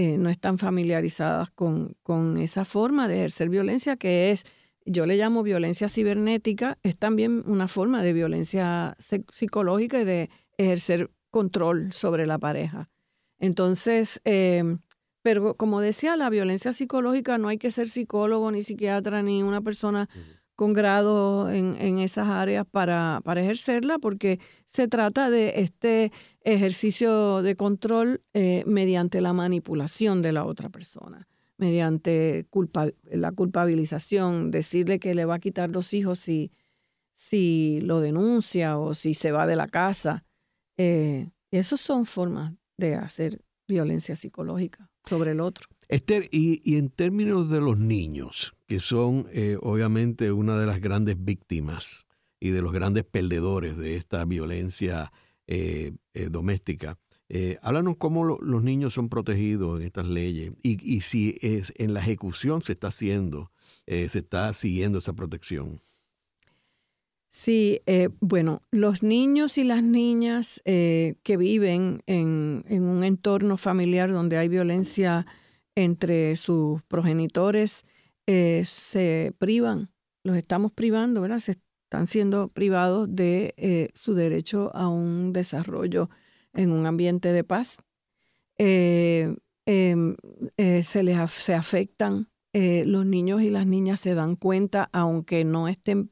eh, no están familiarizadas con, con esa forma de ejercer violencia que es, yo le llamo violencia cibernética, es también una forma de violencia psicológica y de ejercer control sobre la pareja. Entonces, em, pero como decía, la violencia psicológica no hay que ser psicólogo, ni psiquiatra, ni una persona con grado en, esas áreas para, ejercerla, porque se trata de este ejercicio de control eh, mediante la manipulación de la otra persona, mediante culpa, la culpabilización, decirle que le va a quitar los hijos si, si lo denuncia o si se va de la casa. Eh, esas son formas de hacer violencia psicológica sobre el otro. Esther, y, en términos de los niños, que son eh, obviamente una de las grandes víctimas y de los grandes perdedores de esta violencia eh, eh, doméstica, háblanos cómo los niños son protegidos en estas leyes y, y si es, en la ejecución se está haciendo, se está siguiendo esa protección. Sí, eh, bueno, los niños y las niñas eh, que viven en, un entorno familiar donde hay violencia entre sus progenitores eh, se privan, los estamos privando, ¿verdad? Se están siendo privados de su derecho a un desarrollo en un ambiente de paz. Em, se les se afectan, los niños y las niñas se dan cuenta, aunque no estén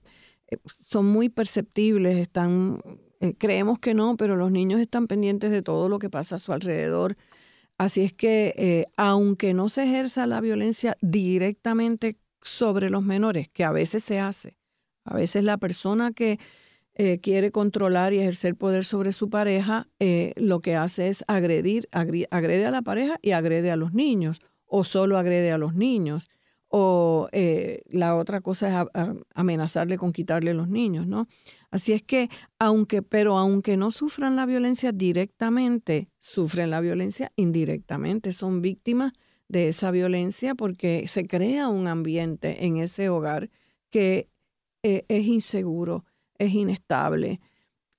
eh, son muy perceptibles, están, eh, creemos que no, pero los niños están pendientes de todo lo que pasa a su alrededor. Así es que, eh, aunque no se ejerza la violencia directamente sobre los menores, que a veces se hace, a veces la persona que eh, quiere controlar y ejercer poder sobre su pareja, eh, lo que hace es agredir, agrede a la pareja y agrede a los niños, o solo agrede a los niños, o eh, la otra cosa es amenazarle con quitarle los niños, ¿no? Así es que, aunque, pero aunque no sufran la violencia directamente, sufren la violencia indirectamente, son víctimas de esa violencia porque se crea un ambiente en ese hogar que es inseguro, es inestable,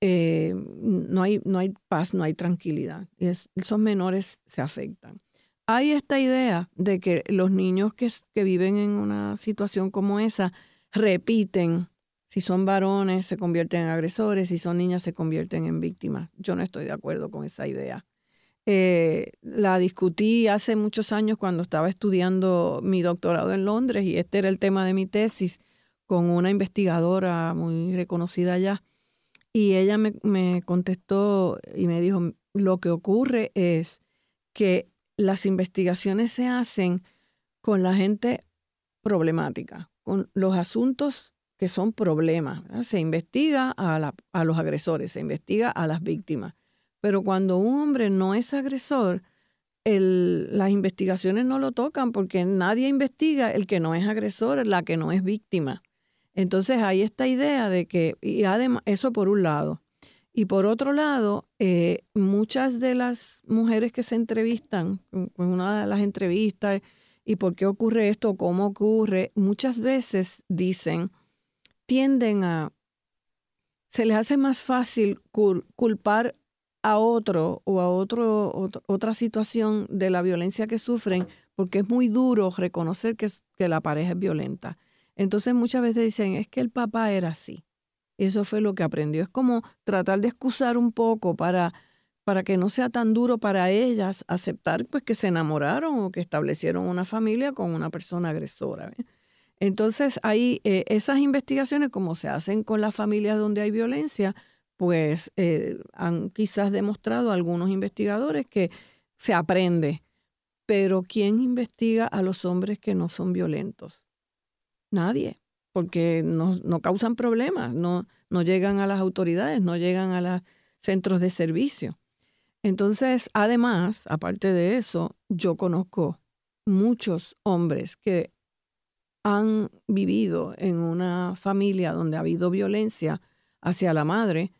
eh, no, hay, no hay paz, no hay tranquilidad. Y esos menores se afectan. Hay esta idea de que los niños que, viven en una situación como esa repiten. Si son varones, se convierten en agresores, si son niñas, se convierten en víctimas. Yo no estoy de acuerdo con esa idea. Eh, la discutí hace muchos años cuando estaba estudiando mi doctorado en Londres y este era el tema de mi tesis con una investigadora muy reconocida allá. Y ella me, contestó y me dijo, lo que ocurre es que las investigaciones se hacen con la gente problemática, con los asuntos que son problemas. Se investiga a, a, los agresores, se investiga a las víctimas. Pero cuando un hombre no es agresor, el, las investigaciones no lo tocan porque nadie investiga el que no es agresor, la que no es víctima. Entonces hay esta idea de que, y además, eso por un lado. Y por otro lado, eh, muchas de las mujeres que se entrevistan, en una de las entrevistas, y por qué ocurre esto, cómo ocurre, muchas veces dicen, tienden a, se les hace más fácil culpar a otro o a otro, otra situación de la violencia que sufren, porque es muy duro reconocer que, que la pareja es violenta. Entonces muchas veces dicen, es que el papá era así. Eso fue lo que aprendió. Es como tratar de excusar un poco para, para que no sea tan duro para ellas aceptar pues que se enamoraron o que establecieron una familia con una persona agresora. Entonces hay eh, esas investigaciones como se hacen con las familias donde hay violencia, pues eh, han quizás demostrado algunos investigadores que se aprende. Pero ¿quién investiga a los hombres que no son violentos? Nadie, porque no, no causan problemas, no, no llegan a las autoridades, no llegan a los centros de servicio. Entonces, además, aparte de eso, yo conozco muchos hombres que han vivido en una familia donde ha habido violencia hacia la madre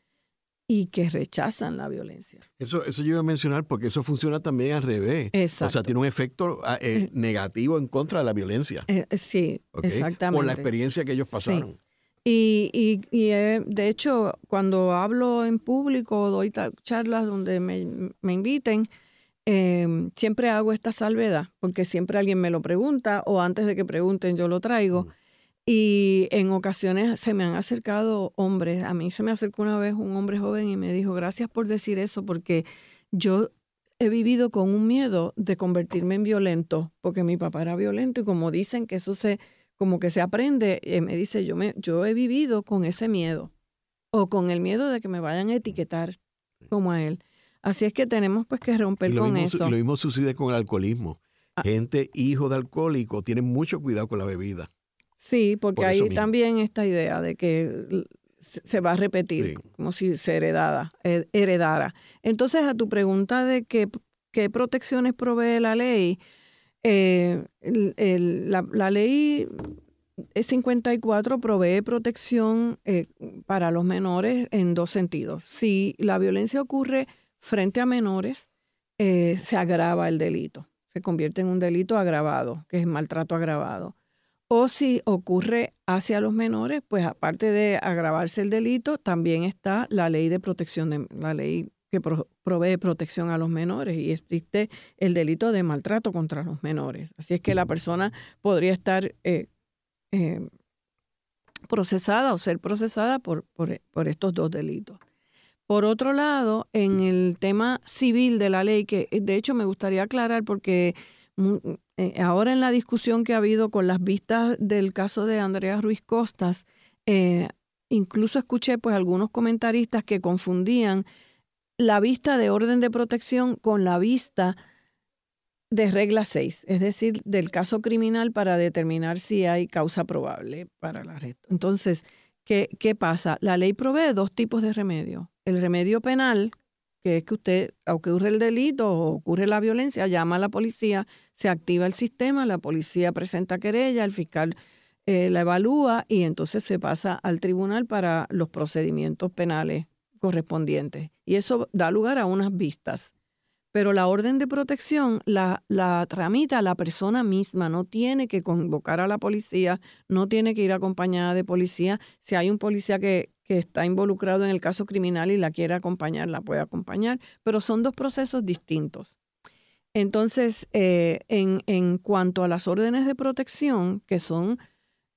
y que rechazan la violencia. Eso, eso yo iba a mencionar porque eso funciona también al revés. Exacto. O sea, tiene un efecto ah, eh, eh, negativo en contra de la violencia. Eh, sí, exactamente. Por la experiencia que ellos pasaron. Y, y, y de hecho, cuando hablo en público, doy charlas donde me, me inviten, em, siempre hago esta salvedad, porque siempre alguien me lo pregunta o antes de que pregunten yo lo traigo. Mm. Y en ocasiones se me han acercado hombres. A mí se me acercó una vez un hombre joven y me dijo, gracias por decir eso, porque yo he vivido con un miedo de convertirme en violento, porque mi papá era violento y como dicen que eso se, como que se aprende, eh, me dice, yo, me, yo he vivido con ese miedo o con el miedo de que me vayan a etiquetar como a él. Así es que tenemos pues que romper con eso. Y lo mismo sucede con el alcoholismo. Ah. Gente, hijo de alcohólico, tienen mucho cuidado con la bebida. Sí, porque hay también esta idea de que se va a repetir como si se heredara, heredara. Entonces, a tu pregunta de qué, qué protecciones provee la ley, eh, la, la, ley 54 provee protección eh, para los menores en dos sentidos. Si la violencia ocurre frente a menores, eh, se agrava el delito, se convierte en un delito agravado, que es maltrato agravado. O si ocurre hacia los menores, pues aparte de agravarse el delito, también está la ley de protección, de, la ley que provee protección a los menores y existe el delito de maltrato contra los menores. Así es que la persona podría estar eh, eh, procesada o ser procesada por, por, estos dos delitos. Por otro lado, en el tema civil de la ley, que de hecho me gustaría aclarar porque ahora en la discusión que ha habido con las vistas del caso de Andrea Ruiz Costas, eh, incluso escuché pues algunos comentaristas que confundían la vista de orden de protección con la vista de regla 6, es decir, del caso criminal para determinar si hay causa probable para el arresto. Entonces, ¿qué, ¿qué pasa? La ley provee dos tipos de remedio. El remedio penal, que es que usted, ocurre el delito o ocurre la violencia, llama a la policía, se activa el sistema, la policía presenta querella, el fiscal eh, la evalúa y entonces se pasa al tribunal para los procedimientos penales correspondientes. Y eso da lugar a unas vistas. Pero la orden de protección la, la tramita la persona misma, no tiene que convocar a la policía, no tiene que ir acompañada de policía. Si hay un policía que, que está involucrado en el caso criminal y la quiere acompañar, la puede acompañar, pero son dos procesos distintos. Entonces, eh, en, en, cuanto a las órdenes de protección, que son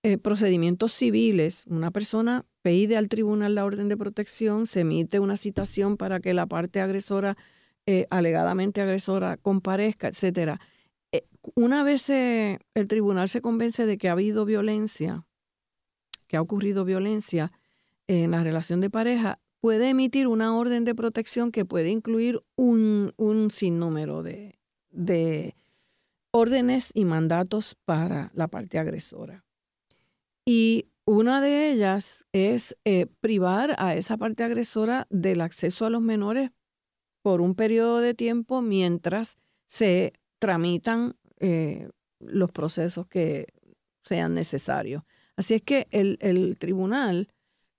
eh, procedimientos civiles, una persona pide al tribunal la orden de protección, se emite una citación para que la parte agresora, eh, alegadamente agresora, comparezca, etcétera. Una vez el tribunal se convence de que ha habido violencia, que ha ocurrido violencia en la relación de pareja, puede emitir una orden de protección que puede incluir un, un sinnúmero de, de órdenes y mandatos para la parte agresora. Y una de ellas es eh, privar a esa parte agresora del acceso a los menores por un periodo de tiempo mientras se tramitan eh, los procesos que sean necesarios. Así es que el, el tribunal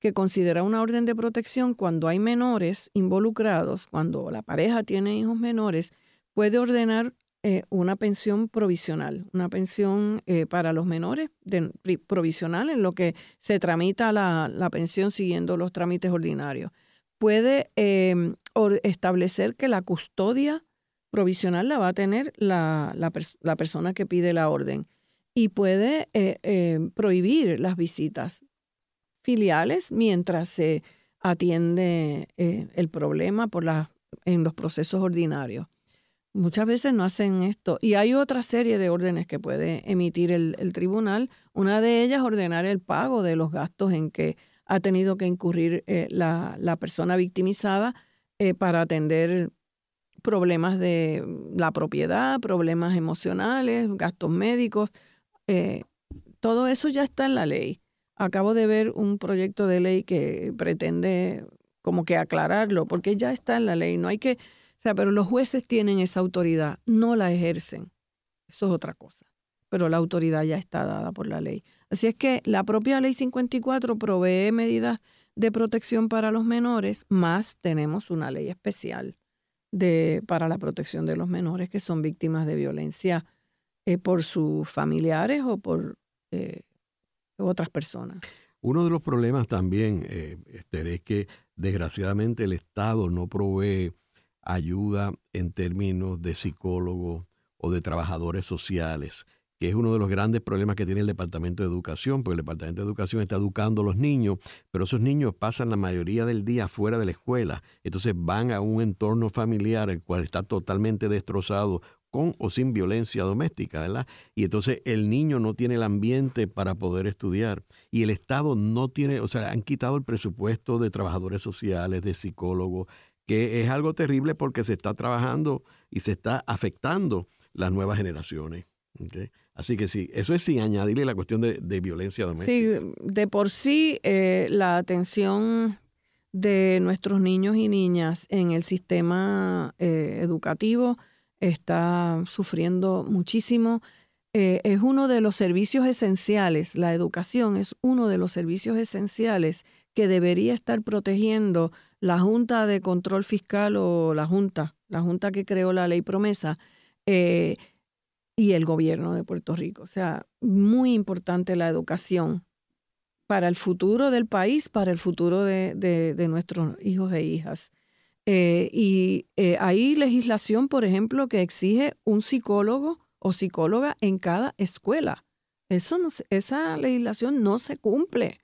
que considera una orden de protección cuando hay menores involucrados, cuando la pareja tiene hijos menores, puede ordenar eh, una pensión provisional, una pensión eh, para los menores provisional en lo que se tramita la, la, pensión siguiendo los trámites ordinarios. Puede em, establecer que la custodia provisional la va a tener la, la, la persona que pide la orden y puede eh, em, prohibir las visitas filiales mientras se atiende el problema por la, en los procesos ordinarios. Muchas veces no hacen esto. Y hay otra serie de órdenes que puede emitir el, tribunal. Una de ellas, ordenar el pago de los gastos en que ha tenido que incurrir eh, la, persona victimizada eh, para atender problemas de la propiedad, problemas emocionales, gastos médicos. Eh, todo eso ya está en la ley. Acabo de ver un proyecto de ley que pretende como que aclararlo, porque ya está en la ley. No hay que sea, pero los jueces tienen esa autoridad, no la ejercen. Eso es otra cosa. Pero la autoridad ya está dada por la ley. Así es que la propia ley 54 provee medidas de protección para los menores, más tenemos una ley especial de, para la protección de los menores que son víctimas de violencia eh, por sus familiares o por eh, otras personas. Uno de los problemas también, eh, Esther, es que desgraciadamente el Estado no provee ayuda en términos de psicólogos o de trabajadores sociales, que es uno de los grandes problemas que tiene el Departamento de Educación, porque el Departamento de Educación está educando a los niños, pero esos niños pasan la mayoría del día fuera de la escuela, entonces van a un entorno familiar el cual está totalmente destrozado con o sin violencia doméstica, ¿verdad? Y entonces el niño no tiene el ambiente para poder estudiar y el Estado no tiene, o sea, han quitado el presupuesto de trabajadores sociales, de psicólogos, que es algo terrible porque se está trabajando y se está afectando las nuevas generaciones. Así que sí, eso es sin añadirle la cuestión de, violencia doméstica. Sí, de por sí eh, la atención de nuestros niños y niñas en el sistema eh, educativo está sufriendo muchísimo. Eh, es uno de los servicios esenciales, la educación es uno de los servicios esenciales que debería estar protegiendo la Junta de Control Fiscal o la Junta, la Junta que creó la ley promesa eh, y el gobierno de Puerto Rico. O sea, muy importante la educación para el futuro del país, para el futuro de, nuestros hijos e hijas. Eh, y eh, hay legislación, por ejemplo, que exige un psicólogo o psicóloga en cada escuela. Eso esa legislación no se cumple.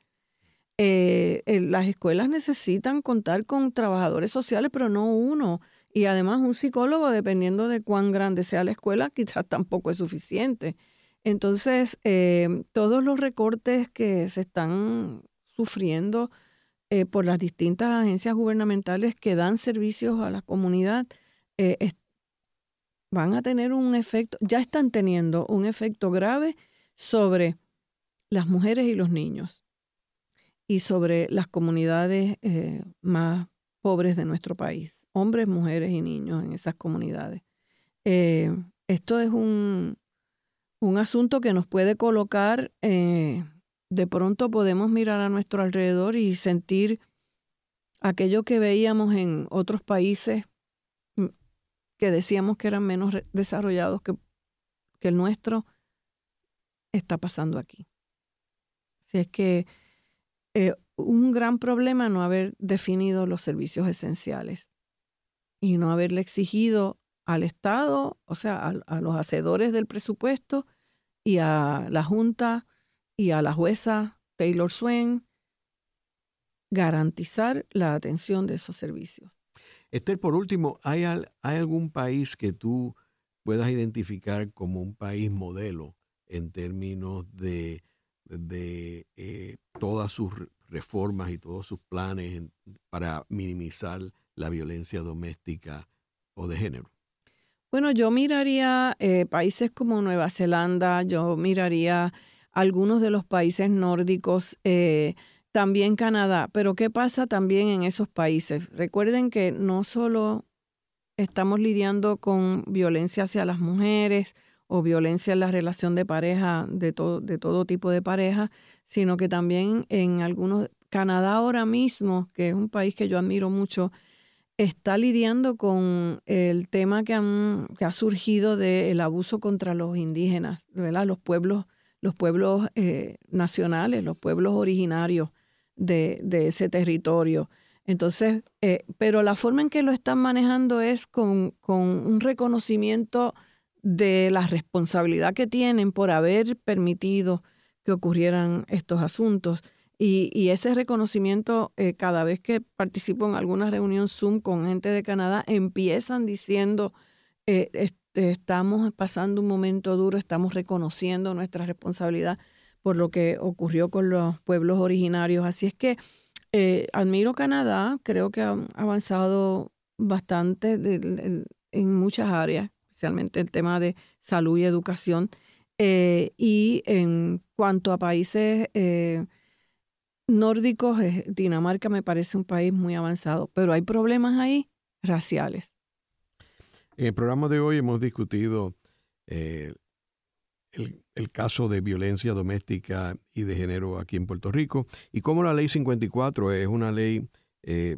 Eh, las escuelas necesitan contar con trabajadores sociales, pero no uno. Y además un psicólogo, dependiendo de cuán grande sea la escuela, *laughs* quizás tampoco es suficiente. Entonces, todos los recortes que se están sufriendo eh, por las distintas agencias gubernamentales que dan servicios a la comunidad van a tener un efecto, ya están teniendo un efecto grave sobre las mujeres y los niños. y sobre las comunidades eh, más pobres de nuestro país, hombres, mujeres y niños en esas comunidades. Eh, esto es un, un, asunto que nos puede colocar, eh, de pronto podemos mirar a nuestro alrededor y sentir aquello que veíamos en otros países mm, que decíamos que eran menos desarrollados que, que el nuestro, está pasando aquí. Si es que eh, un gran problema no haber definido los servicios esenciales y no haberle exigido al Estado, o sea, a, los hacedores del presupuesto y a la Junta y a la jueza Taylor Swain garantizar la atención de esos servicios. Esther, por último, ¿hay, ¿hay algún país que tú puedas identificar como un país modelo en términos de, de eh, todas sus reformas y todos sus planes para minimizar la violencia doméstica o de género? Bueno, yo miraría eh, países como Nueva Zelanda, yo miraría algunos de los países nórdicos, eh, también Canadá, pero ¿qué pasa también en esos países? Recuerden que no solo estamos lidiando con violencia hacia las mujeres o violencia en la relación de pareja, de todo, de todo tipo de pareja, sino que también en algunos, Canadá ahora mismo, que es un país que yo admiro mucho, está lidiando con el tema que, ha surgido del abuso contra los indígenas, ¿verdad? Los pueblos, los pueblos eh, nacionales, los pueblos originarios de, ese territorio. Entonces, eh, pero la forma en que lo están manejando es con, con un reconocimiento de la responsabilidad que tienen por haber permitido que ocurrieran estos asuntos. Y, ese reconocimiento, eh, cada vez que participo en alguna reunión Zoom con gente de Canadá, empiezan diciendo, eh, este, estamos pasando un momento duro, estamos reconociendo nuestra responsabilidad por lo que ocurrió con los pueblos originarios. Así es que eh, admiro Canadá, creo que ha avanzado bastante en muchas áreas, especialmente el tema de salud y educación. y en cuanto a países nórdicos, Dinamarca me parece un país muy avanzado, pero hay problemas ahí raciales. En el programa de hoy hemos discutido eh, el, caso de violencia doméstica y de género aquí en Puerto Rico y cómo la ley 54 es una ley eh,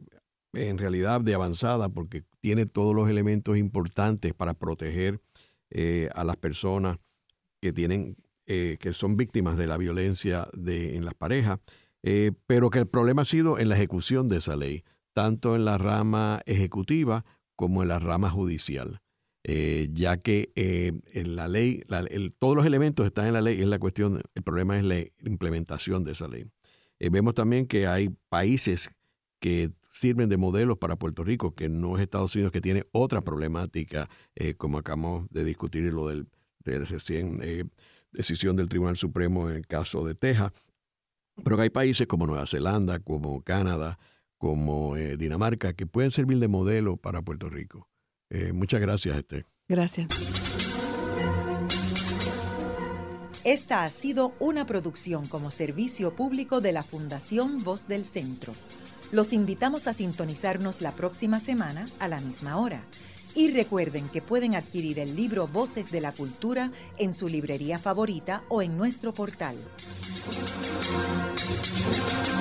en realidad de avanzada porque tiene todos los elementos importantes para proteger eh, a las personas que tienen que son víctimas de la violencia en las parejas eh, pero que el problema ha sido en la ejecución de esa ley, tanto en la rama ejecutiva como en la rama judicial. Eh, ya que eh, en la ley, todos los elementos están en la ley, es la cuestión, el problema es la implementación de esa ley. vemos también que hay países que sirven de modelos para Puerto Rico, que no es Estados Unidos, que tiene otra problemática, como acabamos de discutir lo del, del recién decisión del Tribunal Supremo en el caso de Texas, pero hay países como Nueva Zelanda, como Canadá, como eh, Dinamarca, que pueden servir de modelo para Puerto Rico. Eh, muchas gracias, Esther. Gracias. Esta ha sido una producción como servicio público de la Fundación Voz del Centro. Los invitamos a sintonizarnos la próxima semana a la misma hora. Y recuerden que pueden adquirir el libro Voces de la Cultura en su librería favorita o en nuestro portal. Thank you.